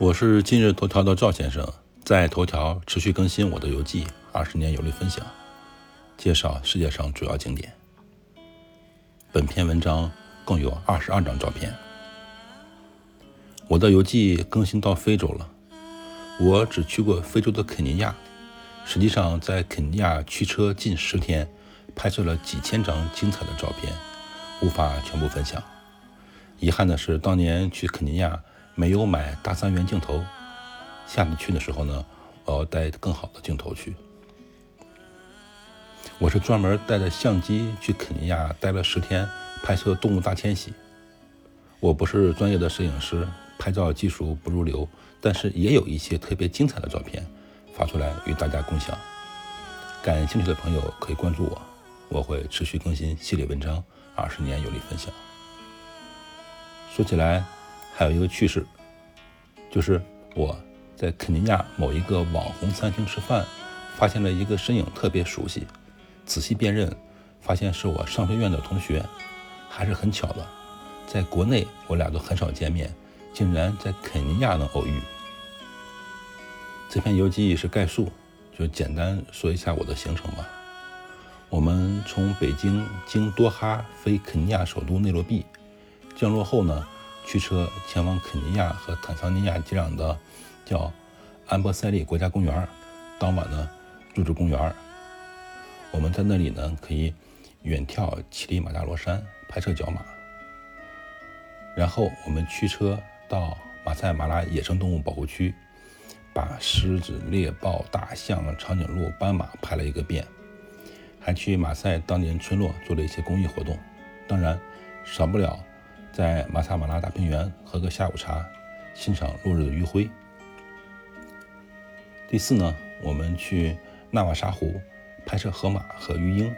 我是今日头条的赵先生，在头条持续更新我的游记，二十年游历分享，介绍世界上主要景点。本篇文章共有二十二张照片。我的游记更新到非洲了，我只去过非洲的肯尼亚，实际上在肯尼亚驱车近十天，拍摄了几千张精彩的照片，无法全部分享。遗憾的是，当年去肯尼亚。没有买大三元镜头，下次去的时候呢，我要带更好的镜头去。我是专门带着相机去肯尼亚待了十天，拍摄动物大迁徙。我不是专业的摄影师，拍照技术不入流，但是也有一些特别精彩的照片，发出来与大家共享。感兴趣的朋友可以关注我，我会持续更新系列文章，二十年有力分享。说起来。还有一个趣事，就是我在肯尼亚某一个网红餐厅吃饭，发现了一个身影特别熟悉，仔细辨认，发现是我商学院的同学，还是很巧的，在国内我俩都很少见面，竟然在肯尼亚能偶遇。这篇游记是概述，就简单说一下我的行程吧。我们从北京经多哈飞肯尼亚首都内罗毕，降落后呢。驱车前往肯尼亚和坦桑尼亚接壤的叫安波塞利国家公园，当晚呢入住公园。我们在那里呢可以远眺乞力马扎罗山，拍摄角马。然后我们驱车到马赛马拉野生动物保护区，把狮子、猎豹、大象、长颈鹿、斑马拍了一个遍，还去马赛当地人村落做了一些公益活动。当然，少不了。在马萨马拉大平原喝个下午茶，欣赏落日的余晖。第四呢，我们去纳瓦沙湖拍摄河马和鱼鹰，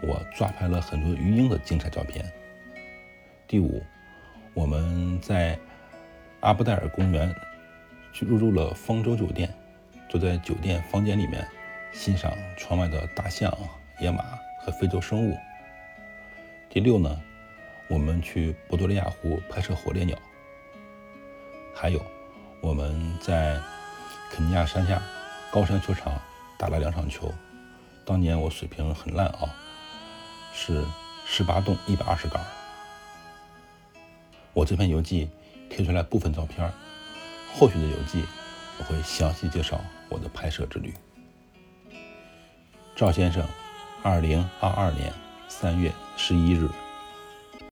我抓拍了很多鱼鹰的精彩照片。第五，我们在阿布代尔公园去入住了方舟酒店，坐在酒店房间里面欣赏窗外的大象、野马和非洲生物。第六呢？我们去波多利亚湖拍摄火烈鸟，还有我们在肯尼亚山下高山球场打了两场球。当年我水平很烂啊，是十八洞一百二十杆。我这篇游记贴出来部分照片，后续的游记我会详细介绍我的拍摄之旅。赵先生，二零二二年三月十一日。